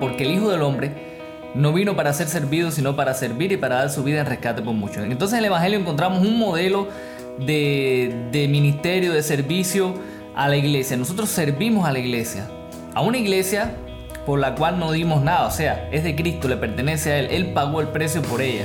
Porque el Hijo del Hombre no vino para ser servido, sino para servir y para dar su vida en rescate por muchos. Entonces en el Evangelio encontramos un modelo de, de ministerio, de servicio a la iglesia. Nosotros servimos a la iglesia. A una iglesia por la cual no dimos nada. O sea, es de Cristo, le pertenece a Él. Él pagó el precio por ella.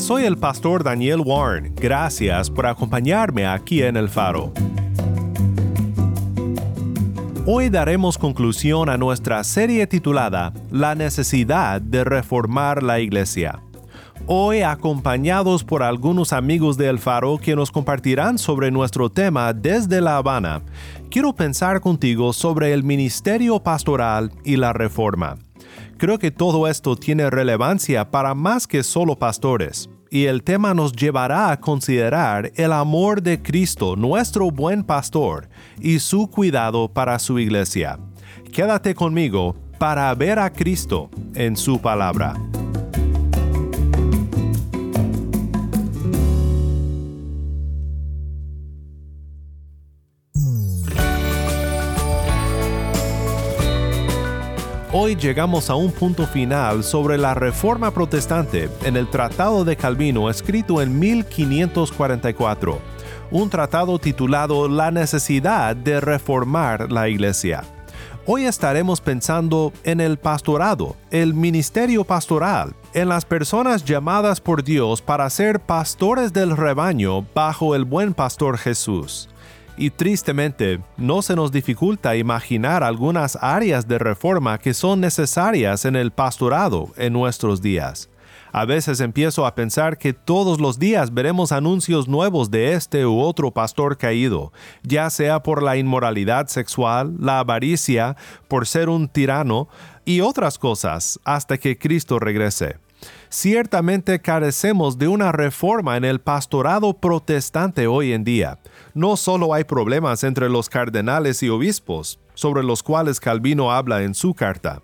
Soy el pastor Daniel Warren. Gracias por acompañarme aquí en El Faro. Hoy daremos conclusión a nuestra serie titulada La necesidad de reformar la iglesia. Hoy acompañados por algunos amigos de El Faro que nos compartirán sobre nuestro tema desde La Habana, quiero pensar contigo sobre el ministerio pastoral y la reforma. Creo que todo esto tiene relevancia para más que solo pastores, y el tema nos llevará a considerar el amor de Cristo, nuestro buen pastor, y su cuidado para su iglesia. Quédate conmigo para ver a Cristo en su palabra. Hoy llegamos a un punto final sobre la Reforma Protestante en el Tratado de Calvino escrito en 1544, un tratado titulado La necesidad de reformar la Iglesia. Hoy estaremos pensando en el pastorado, el ministerio pastoral, en las personas llamadas por Dios para ser pastores del rebaño bajo el buen pastor Jesús y tristemente no se nos dificulta imaginar algunas áreas de reforma que son necesarias en el pastorado en nuestros días. A veces empiezo a pensar que todos los días veremos anuncios nuevos de este u otro pastor caído, ya sea por la inmoralidad sexual, la avaricia, por ser un tirano y otras cosas hasta que Cristo regrese ciertamente carecemos de una reforma en el pastorado protestante hoy en día. No solo hay problemas entre los cardenales y obispos, sobre los cuales Calvino habla en su carta.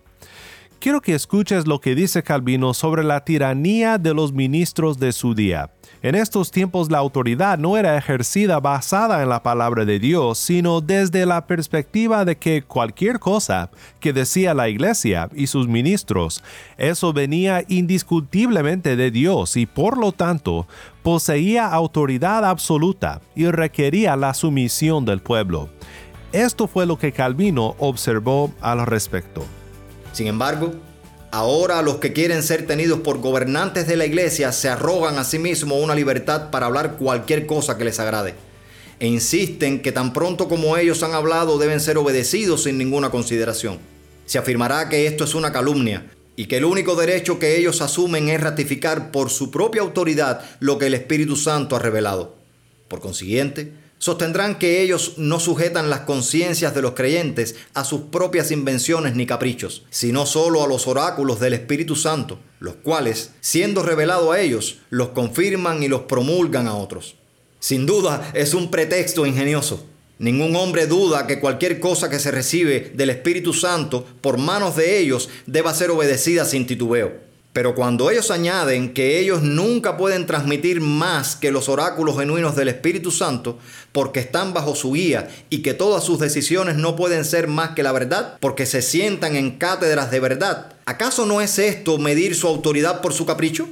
Quiero que escuches lo que dice Calvino sobre la tiranía de los ministros de su día. En estos tiempos la autoridad no era ejercida basada en la palabra de Dios, sino desde la perspectiva de que cualquier cosa que decía la iglesia y sus ministros, eso venía indiscutiblemente de Dios y por lo tanto poseía autoridad absoluta y requería la sumisión del pueblo. Esto fue lo que Calvino observó al respecto. Sin embargo, Ahora los que quieren ser tenidos por gobernantes de la iglesia se arrogan a sí mismos una libertad para hablar cualquier cosa que les agrade. E insisten que tan pronto como ellos han hablado deben ser obedecidos sin ninguna consideración. Se afirmará que esto es una calumnia y que el único derecho que ellos asumen es ratificar por su propia autoridad lo que el Espíritu Santo ha revelado. Por consiguiente, Sostendrán que ellos no sujetan las conciencias de los creyentes a sus propias invenciones ni caprichos, sino solo a los oráculos del Espíritu Santo, los cuales, siendo revelado a ellos, los confirman y los promulgan a otros. Sin duda es un pretexto ingenioso. Ningún hombre duda que cualquier cosa que se recibe del Espíritu Santo por manos de ellos deba ser obedecida sin titubeo. Pero cuando ellos añaden que ellos nunca pueden transmitir más que los oráculos genuinos del Espíritu Santo porque están bajo su guía y que todas sus decisiones no pueden ser más que la verdad porque se sientan en cátedras de verdad, ¿acaso no es esto medir su autoridad por su capricho?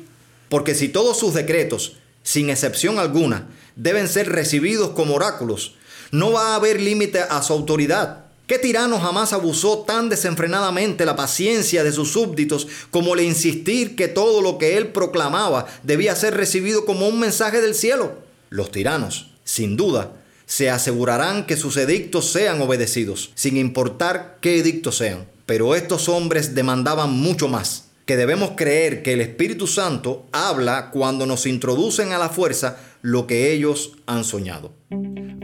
Porque si todos sus decretos, sin excepción alguna, deben ser recibidos como oráculos, no va a haber límite a su autoridad ¿Qué tirano jamás abusó tan desenfrenadamente la paciencia de sus súbditos como le insistir que todo lo que él proclamaba debía ser recibido como un mensaje del cielo? Los tiranos, sin duda, Se asegurarán que sus edictos sean obedecidos, sin importar qué edictos sean. Pero estos hombres demandaban mucho más, que debemos creer que el Espíritu Santo habla cuando nos introducen a la fuerza lo que ellos han soñado.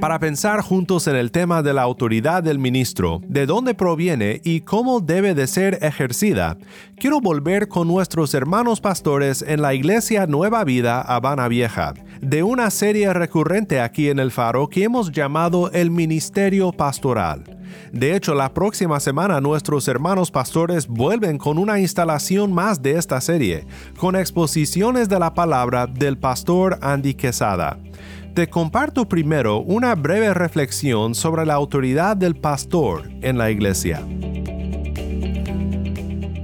Para pensar juntos en el tema de la autoridad del ministro, de dónde proviene y cómo debe de ser ejercida, quiero volver con nuestros hermanos pastores en la Iglesia Nueva Vida Habana Vieja, de una serie recurrente aquí en el Faro que hemos llamado el Ministerio Pastoral. De hecho, la próxima semana nuestros hermanos pastores vuelven con una instalación más de esta serie, con exposiciones de la palabra del pastor Andy Quesada. Te comparto primero una breve reflexión sobre la autoridad del pastor en la iglesia.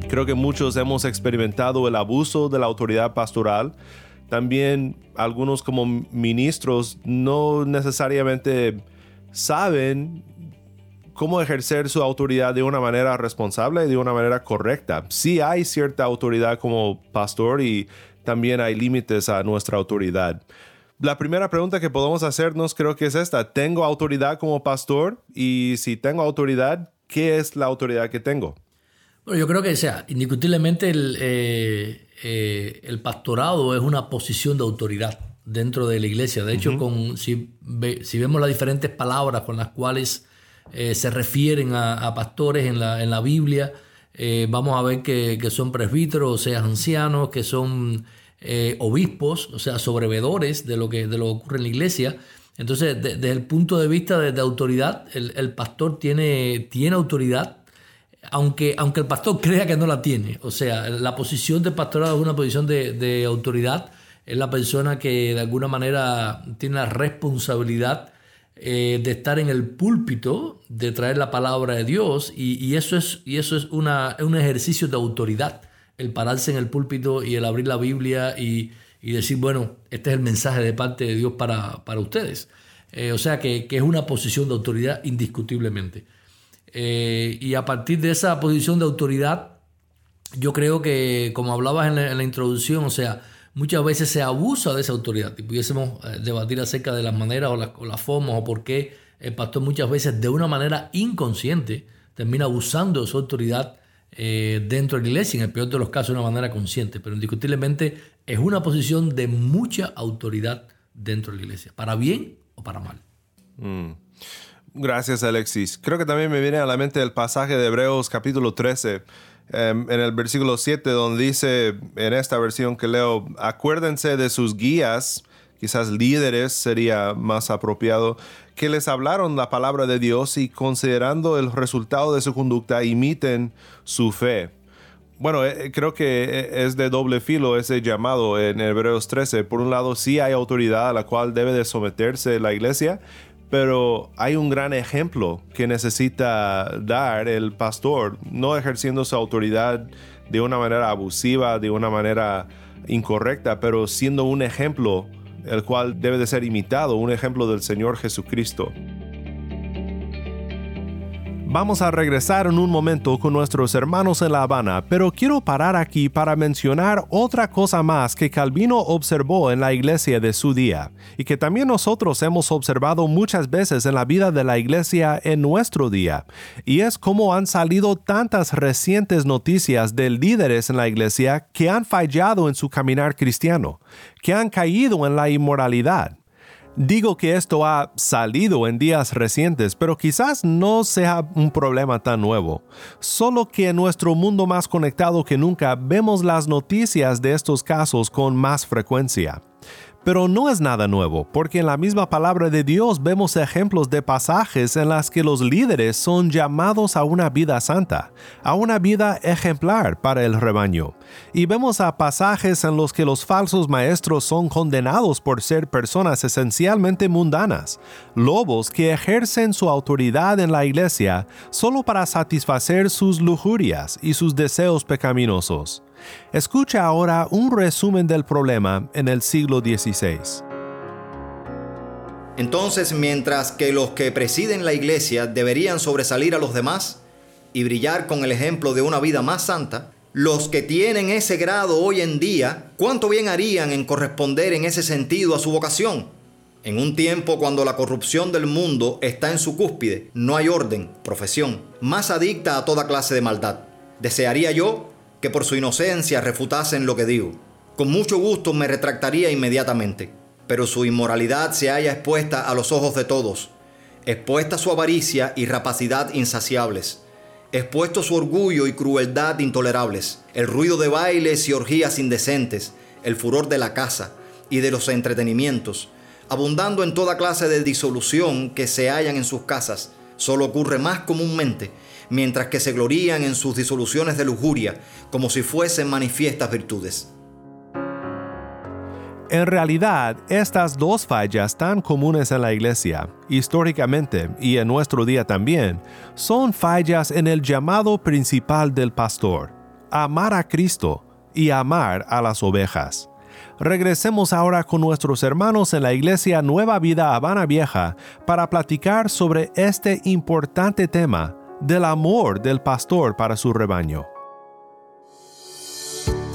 Creo que muchos hemos experimentado el abuso de la autoridad pastoral. También algunos como ministros no necesariamente saben cómo ejercer su autoridad de una manera responsable y de una manera correcta. Sí hay cierta autoridad como pastor y también hay límites a nuestra autoridad. La primera pregunta que podemos hacernos creo que es esta. ¿Tengo autoridad como pastor? Y si tengo autoridad, ¿qué es la autoridad que tengo? Bueno, yo creo que sea, indiscutiblemente el, eh, eh, el pastorado es una posición de autoridad dentro de la iglesia. De hecho, con, si, si vemos las diferentes palabras con las cuales eh, se refieren a, pastores en la, en la Biblia. Eh, vamos a ver que, son presbíteros, o sea, ancianos, que son eh, obispos, o sea, sobrevedores de lo que, de lo que ocurre en la iglesia. Entonces, desde el punto de vista de, autoridad, el, pastor tiene, tiene autoridad, aunque, aunque el pastor crea que no la tiene. O sea, la posición de pastorado es una posición de, de autoridad, es la persona que de alguna manera tiene la responsabilidad eh, de estar en el púlpito, de traer la palabra de Dios, y, eso es, y eso es una, un ejercicio de autoridad, el pararse en el púlpito y el abrir la Biblia y, decir, bueno, este es el mensaje de parte de Dios para, ustedes. Eh, o sea que, es una posición de autoridad indiscutiblemente. Eh, y a partir de esa posición de autoridad, yo creo que, como hablabas en la introducción, o sea, muchas veces se abusa de esa autoridad y pudiésemos eh, debatir acerca de las maneras o las, formas o por qué el pastor muchas veces de una manera inconsciente termina abusando de su autoridad eh, dentro de la iglesia, en el peor de los casos de una manera consciente, pero indiscutiblemente es una posición de mucha autoridad dentro de la iglesia, para bien o para mal. Mm. Gracias Alexis. Creo que también me viene a la mente el pasaje de Hebreos capítulo 13 Em, en el versículo 7 donde dice, en esta versión que leo, acuérdense de sus guías, quizás líderes sería más apropiado, que les hablaron la palabra de Dios y considerando el resultado de su conducta imiten su fe. Bueno, eh, creo que eh, es de doble filo ese llamado en Hebreos 13. Por un lado, sí hay autoridad a la cual debe de someterse la iglesia, pero hay un gran ejemplo que necesita dar el pastor, no ejerciendo su autoridad de una manera abusiva, de una manera incorrecta, pero siendo un ejemplo el cual debe de ser imitado, un ejemplo del Señor Jesucristo. Vamos a regresar en un momento con nuestros hermanos en La Habana, pero quiero parar aquí para mencionar otra cosa más que Calvino observó en la iglesia de su día y que también nosotros hemos observado muchas veces en la vida de la iglesia en nuestro día, y es cómo han salido tantas recientes noticias de líderes en la iglesia que han fallado en su caminar cristiano, que han caído en la inmoralidad Digo que esto ha salido en días recientes, pero quizás no sea un problema tan nuevo. Solo que en nuestro mundo más conectado que nunca vemos las noticias de estos casos con más frecuencia. Pero no es nada nuevo, porque en la misma palabra de Dios vemos ejemplos de pasajes en las que los líderes son llamados a una vida santa, a una vida ejemplar para el rebaño. Y vemos a pasajes en los que los falsos maestros son condenados por ser personas esencialmente mundanas, lobos que ejercen su autoridad en la iglesia solo para satisfacer sus lujurias y sus deseos pecaminosos. Escucha ahora un resumen del problema en el siglo XVI. Entonces, mientras que los que presiden la iglesia deberían sobresalir a los demás y brillar con el ejemplo de una vida más santa, los que tienen ese grado hoy en día, ¿cuánto bien harían en corresponder en ese sentido a su vocación? En un tiempo cuando la corrupción del mundo está en su cúspide, no hay orden, profesión, más adicta a toda clase de maldad. Desearía yo que por su inocencia refutasen lo que digo. Con mucho gusto me retractaría inmediatamente, pero su inmoralidad se halla expuesta a los ojos de todos, expuesta su avaricia y rapacidad insaciables, expuesto su orgullo y crueldad intolerables, el ruido de bailes y orgías indecentes, el furor de la casa y de los entretenimientos, abundando en toda clase de disolución que se hallan en sus casas, solo ocurre más comúnmente, mientras que se glorían en sus disoluciones de lujuria, como si fuesen manifiestas virtudes. En realidad, estas dos fallas tan comunes en la iglesia, históricamente y en nuestro día también, son fallas en el llamado principal del pastor, amar a Cristo y amar a las ovejas. Regresemos ahora con nuestros hermanos en la iglesia Nueva Vida Habana Vieja para platicar sobre este importante tema del amor del pastor para su rebaño.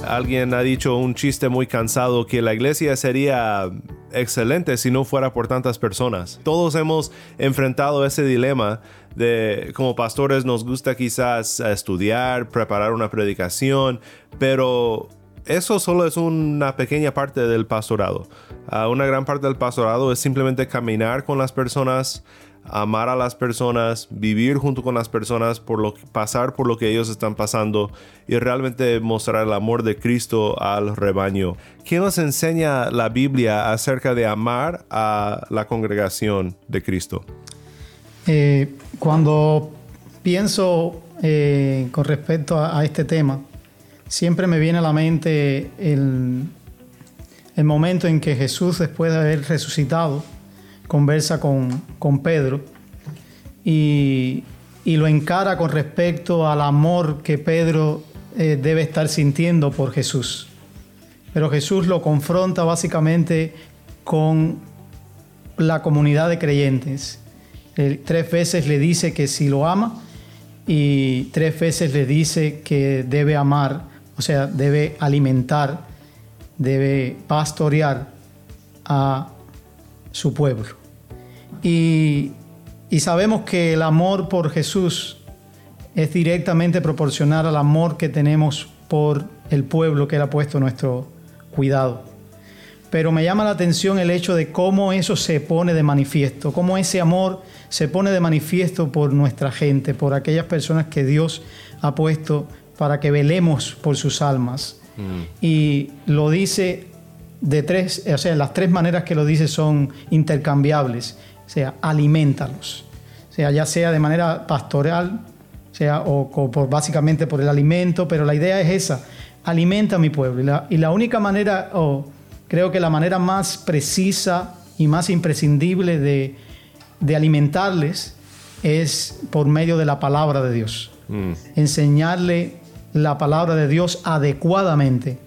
Alguien ha dicho un chiste muy cansado que la iglesia sería excelente si no fuera por tantas personas. Todos hemos enfrentado ese dilema de como pastores nos gusta quizás estudiar, preparar una predicación, pero eso solo es una pequeña parte del pastorado. Ah, una gran parte del pastorado es simplemente caminar con las personas, amar a las personas, vivir junto con las personas, por lo, pasar por lo que ellos están pasando y realmente mostrar el amor de Cristo al rebaño. ¿Qué nos enseña la Biblia acerca de amar a la congregación de Cristo? Eh, cuando pienso eh, con respecto a este tema, siempre me viene a la mente el, momento en que Jesús, después de haber resucitado, conversa con, Pedro y, lo encara con respecto al amor que Pedro eh, debe estar sintiendo por Jesús. Pero Jesús lo confronta básicamente con la comunidad de creyentes. tres veces le dice que si lo ama y tres veces le dice que debe amar o sea, debe alimentar, debe pastorear a su pueblo. Y, sabemos que el amor por Jesús es directamente proporcional al amor que tenemos por el pueblo que Él ha puesto nuestro cuidado. Pero me llama la atención el hecho de cómo eso se pone de manifiesto, cómo ese amor se pone de manifiesto por nuestra gente, por aquellas personas que Dios ha puesto para que velemos por sus almas. Mm. Y lo dice de tres, o sea, las tres maneras que lo dice son intercambiables. O sea, alimentalos. O sea, ya sea de manera pastoral, sea, o, por, básicamente por el alimento, pero la idea es esa, alimenta a mi pueblo. Y la, y la única manera, o creo que la manera más precisa y más imprescindible de, de alimentarles es por medio de la palabra de Dios. Mm. Enseñarle la palabra de Dios adecuadamente,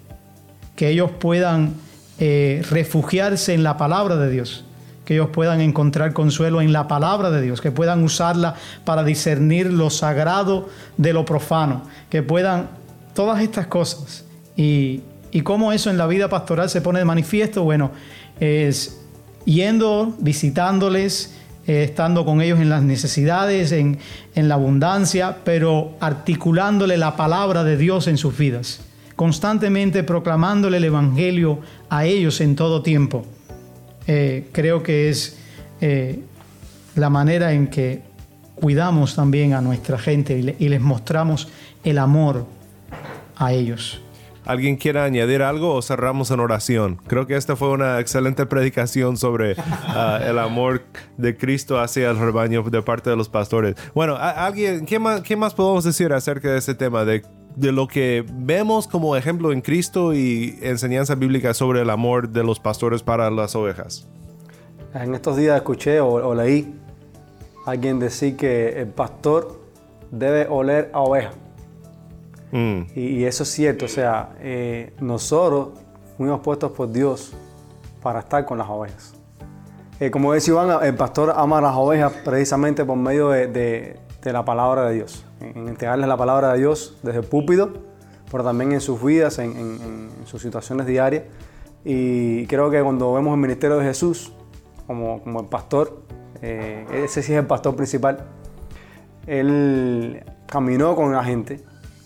que ellos puedan eh, refugiarse en la palabra de Dios, que ellos puedan encontrar consuelo en la palabra de Dios, que puedan usarla para discernir lo sagrado de lo profano, que puedan todas estas cosas. Y, y cómo eso en la vida pastoral se pone de manifiesto, bueno, es yendo, visitándoles, eh, estando con ellos en las necesidades, en, la abundancia, pero articulándole la palabra de Dios en sus vidas, constantemente proclamándole el Evangelio a ellos en todo tiempo. Eh, creo que es eh, la manera en que cuidamos también a nuestra gente y les mostramos el amor a ellos. ¿Alguien quiere añadir algo o cerramos en oración? Creo que esta fue una excelente predicación sobre ah, el amor de Cristo hacia el rebaño de parte de los pastores. Bueno, ¿alguien, qué, más, ¿qué más podemos decir acerca de este tema? De, de lo que vemos como ejemplo en Cristo y enseñanza bíblica sobre el amor de los pastores para las ovejas. En estos días escuché o, o leí a alguien decir que el pastor debe oler a oveja. Mm. Y, eso es cierto, o sea, eh, nosotros fuimos puestos por Dios para estar con las ovejas. Eh, como decía Iván, el pastor ama a las ovejas precisamente por medio de, la palabra de Dios, en, entregarles la palabra de Dios desde el púlpito, pero también en sus vidas, en, sus situaciones diarias. Y creo que cuando vemos el ministerio de Jesús, como, como el pastor, eh, ese sí es el pastor principal, él caminó con la gente,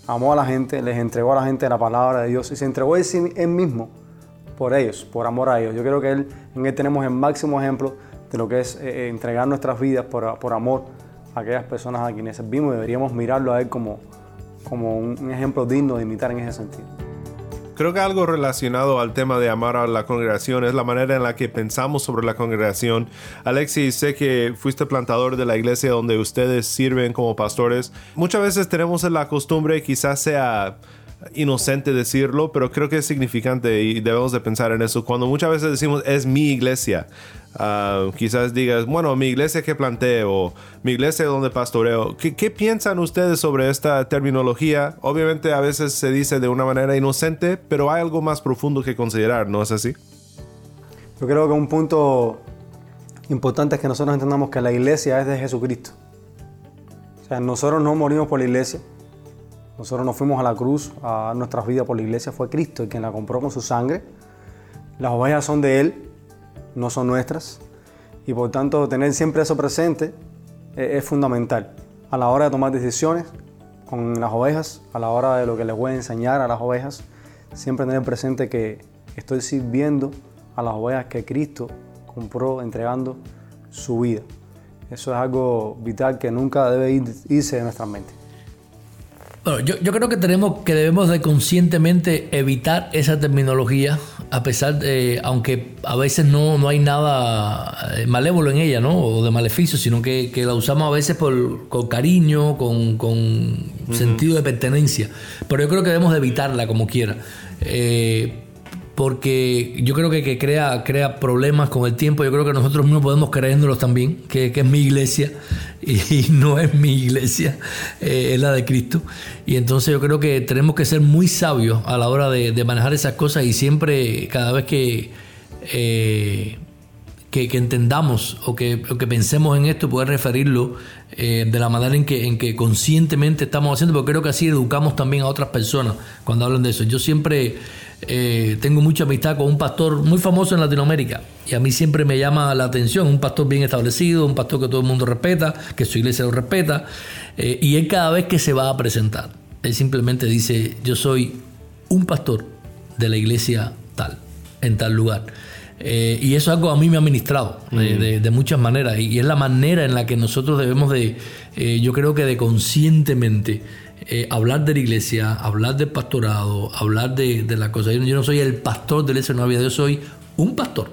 amó a la gente, les entregó a la gente la palabra de Dios y se entregó él, mismo por ellos, por amor a ellos. Yo creo que él, en él tenemos el máximo ejemplo de lo que es eh, entregar nuestras vidas por, por, amor aquellas personas a quienes servimos. Deberíamos mirarlo a él como, como un ejemplo digno de imitar en ese sentido. Creo que algo relacionado al tema de amar a la congregación es la manera en la que pensamos sobre la congregación. Alexis, sé que fuiste plantador de la iglesia donde ustedes sirven como pastores. Muchas veces tenemos la costumbre, quizás sea inocente decirlo, pero creo que es significante y debemos de pensar en eso. Cuando muchas veces decimos es mi iglesia, uh, quizás digas, bueno, mi iglesia que planteo, mi iglesia donde pastoreo. ¿Qué, ¿Qué, piensan ustedes sobre esta terminología? Obviamente a veces se dice de una manera inocente, pero hay algo más profundo que considerar, ¿no es así? Yo creo que un punto importante es que nosotros entendamos que la iglesia es de Jesucristo. O sea, nosotros no morimos por la iglesia, nosotros nos fuimos a la cruz a nuestras vidas por la iglesia, fue Cristo el quien la compró con su sangre. Las ovejas son de Él, no son nuestras. Y por tanto, tener siempre eso presente es, fundamental a la hora de tomar decisiones con las ovejas, a la hora de lo que les voy a enseñar a las ovejas, siempre tener presente que estoy sirviendo a las ovejas que Cristo compró entregando su vida. Eso es algo vital que nunca debe irse de nuestra mente yo, yo, creo que tenemos que debemos de conscientemente evitar esa terminología, a pesar de, aunque a veces no, no hay nada eh, malévolo en ella, ¿no? O de maleficio, sino que, que la usamos a veces por, con cariño, con, con sentido de pertenencia. Pero yo creo que debemos de evitarla como quiera. Eh, porque yo creo que, crea, crea problemas con el tiempo. Yo creo que nosotros mismos podemos creyéndolos también, que, que es mi iglesia y, no es mi iglesia, eh, es la de Cristo. Y entonces yo creo que tenemos que ser muy sabios a la hora de, manejar esas cosas y siempre, cada vez que, eh, que, entendamos o que, que, pensemos en esto, poder referirlo eh, de la manera en que, en que conscientemente estamos haciendo, porque creo que así educamos también a otras personas cuando hablan de eso. Yo siempre eh, tengo mucha amistad con un pastor muy famoso en Latinoamérica y a mí siempre me llama la atención, un pastor bien establecido, un pastor que todo el mundo respeta, que su iglesia lo respeta, eh, y él cada vez que se va a presentar, él simplemente dice, yo soy un pastor de la iglesia tal, en tal lugar. Eh, y eso es algo a mí me ha ministrado de, muchas maneras y, es la manera en la que nosotros debemos de, yo creo que de conscientemente eh, hablar de la iglesia, hablar del pastorado, hablar de, la cosa. Yo, no soy el pastor de la iglesia Nueva Vida, yo soy un pastor,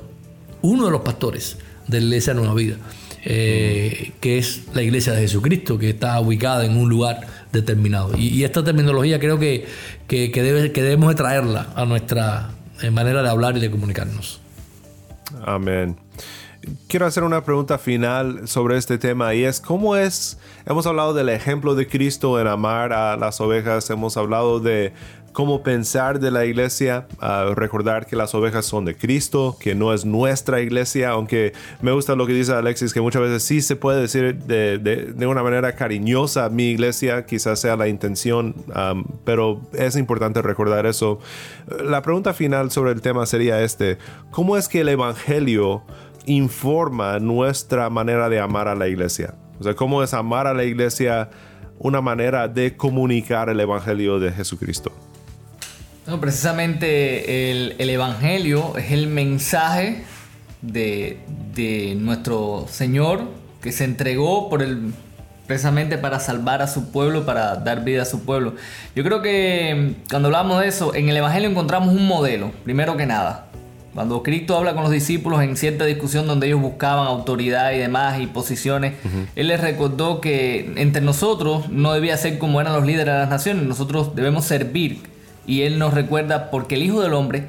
uno de los pastores de la iglesia Nueva Vida, eh, que es la iglesia de Jesucristo, que está ubicada en un lugar determinado. Y, esta terminología creo que, que, debe, que debemos de traerla a nuestra eh, manera de hablar y de comunicarnos. Amén. Quiero hacer una pregunta final sobre este tema y es cómo es, hemos hablado del ejemplo de Cristo en amar a las ovejas, hemos hablado de cómo pensar de la iglesia, recordar que las ovejas son de Cristo, que no es nuestra iglesia, aunque me gusta lo que dice Alexis, que muchas veces sí se puede decir de, una manera cariñosa mi iglesia, quizás sea la intención, pero es importante recordar eso. La pregunta final sobre el tema sería este, ¿cómo es que el Evangelio informa nuestra manera de amar a la iglesia. O sea, cómo es amar a la iglesia una manera de comunicar el Evangelio de Jesucristo. No, precisamente el, Evangelio es el mensaje de, nuestro Señor que se entregó por el, precisamente para salvar a su pueblo, para dar vida a su pueblo. Yo creo que cuando hablamos de eso, en el Evangelio encontramos un modelo, primero que nada. Cuando Cristo habla con los discípulos en cierta discusión donde ellos buscaban autoridad y demás y posiciones, Él les recordó que entre nosotros no debía ser como eran los líderes de las naciones, nosotros debemos servir. Y Él nos recuerda porque el Hijo del Hombre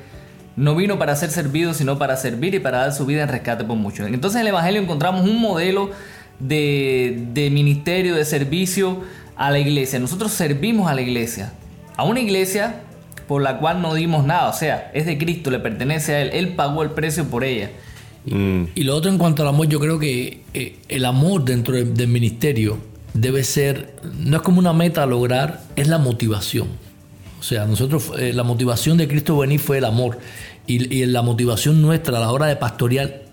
no vino para ser servido, sino para servir y para dar su vida en rescate por muchos. Entonces en el Evangelio encontramos un modelo de, de ministerio, de servicio a la iglesia. Nosotros servimos a la iglesia. A una iglesia por la cual no dimos nada. O sea, es de Cristo, le pertenece a Él. Él pagó el precio por ella. Mm. Y lo otro en cuanto al amor, yo creo que eh, el amor dentro del ministerio debe ser, no es como una meta a lograr, es la motivación. O sea, nosotros, eh, la motivación de Cristo venir fue el amor. Y, la motivación nuestra a la hora de pastorear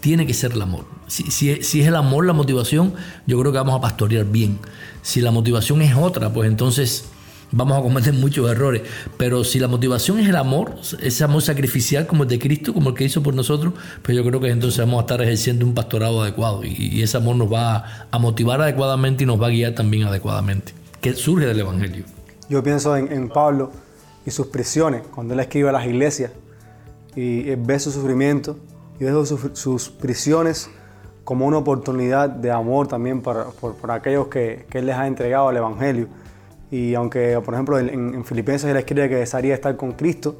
tiene que ser el amor. Si, si, es el amor la motivación, yo creo que vamos a pastorear bien. Si la motivación es otra, pues entonces vamos a cometer muchos errores. Pero si la motivación es el amor, ese amor sacrificial como el de Cristo, como el que hizo por nosotros, pues yo creo que entonces vamos a estar ejerciendo un pastorado adecuado y, ese amor nos va a, motivar adecuadamente y nos va a guiar también adecuadamente, que surge del Evangelio. Yo pienso en, Pablo y sus prisiones, cuando él escribe a las iglesias y ve su sufrimiento y ve sus, prisiones como una oportunidad de amor también para, por, aquellos que, que él les ha entregado al Evangelio y aunque, por ejemplo, en, Filipenses él escribe que desearía estar con Cristo,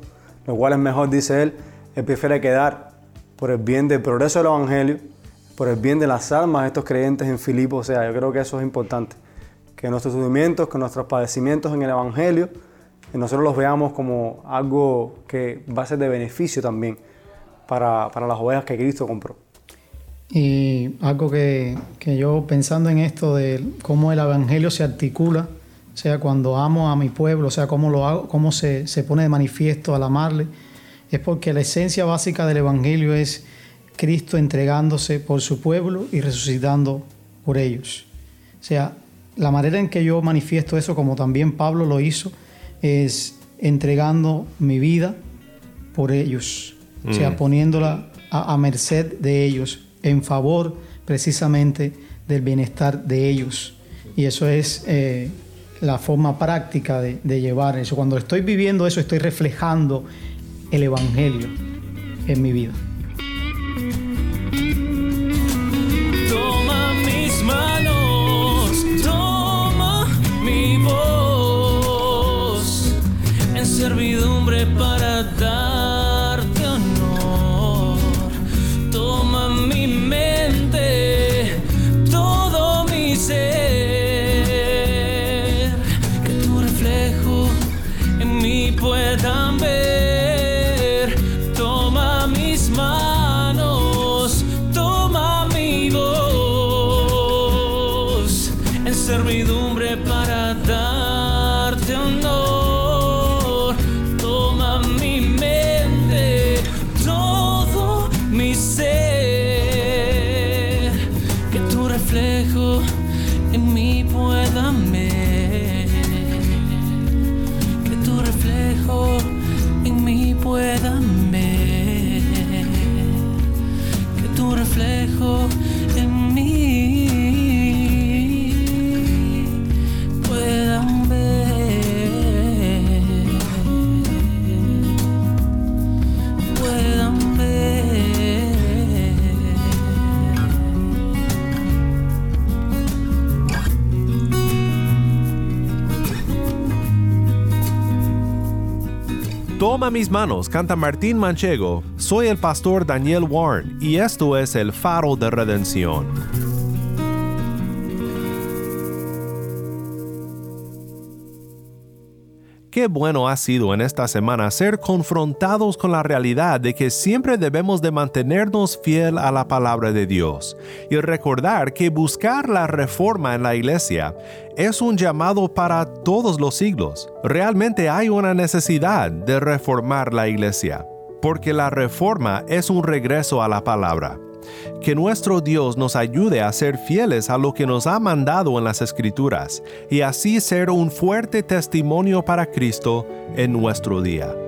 lo cual es mejor, dice él, él prefiere quedar por el bien del progreso del Evangelio, por el bien de las almas de estos creyentes en Filipo. O sea, yo creo que eso es importante. Que nuestros sufrimientos, que nuestros padecimientos en el Evangelio, que nosotros los veamos como algo que va a ser de beneficio también para, para las ovejas que Cristo compró. Y algo que, que yo pensando en esto de cómo el Evangelio se articula o sea, cuando amo a mi pueblo, o sea, cómo lo hago, cómo se, pone de manifiesto al amarle, es porque la esencia básica del Evangelio es Cristo entregándose por su pueblo y resucitando por ellos. O sea, la manera en que yo manifiesto eso, como también Pablo lo hizo, es entregando mi vida por ellos. O sea, mm. poniéndola a, merced de ellos, en favor precisamente del bienestar de ellos. Y eso es eh, la forma práctica de, llevar eso. Cuando estoy viviendo eso, estoy reflejando el Evangelio en mi vida. Toma mis manos, canta Martín Manchego. Soy el pastor Daniel Warren y esto es el faro de redención. Qué bueno ha sido en esta semana ser confrontados con la realidad de que siempre debemos de mantenernos fiel a la palabra de Dios y recordar que buscar la reforma en la iglesia es un llamado para todos los siglos. Realmente hay una necesidad de reformar la iglesia, porque la reforma es un regreso a la palabra que nuestro Dios nos ayude a ser fieles a lo que nos ha mandado en las Escrituras y así ser un fuerte testimonio para Cristo en nuestro día.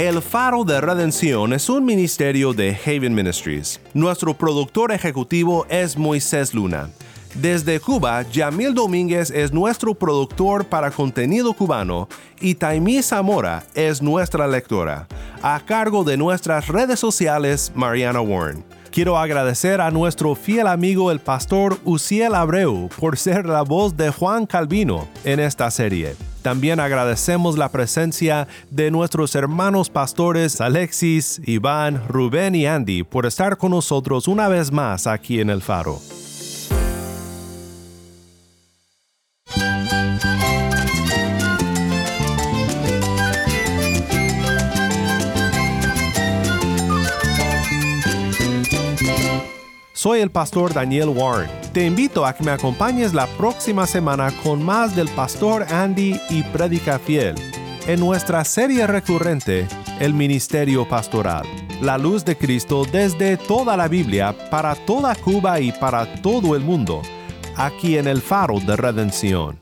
El Faro de Redención es un ministerio de Haven Ministries. Nuestro productor ejecutivo es Moisés Luna. Desde Cuba, Yamil Domínguez es nuestro productor para contenido cubano y Taimí Zamora es nuestra lectora. A cargo de nuestras redes sociales, Mariana Warren. Quiero agradecer a nuestro fiel amigo el pastor Uciel Abreu por ser la voz de Juan Calvino en esta serie. También agradecemos la presencia de nuestros hermanos pastores Alexis, Iván, Rubén y Andy por estar con nosotros una vez más aquí en el faro. Soy el pastor Daniel Warren. Te invito a que me acompañes la próxima semana con más del pastor Andy y Predica Fiel en nuestra serie recurrente El Ministerio Pastoral. La luz de Cristo desde toda la Biblia para toda Cuba y para todo el mundo, aquí en el Faro de Redención.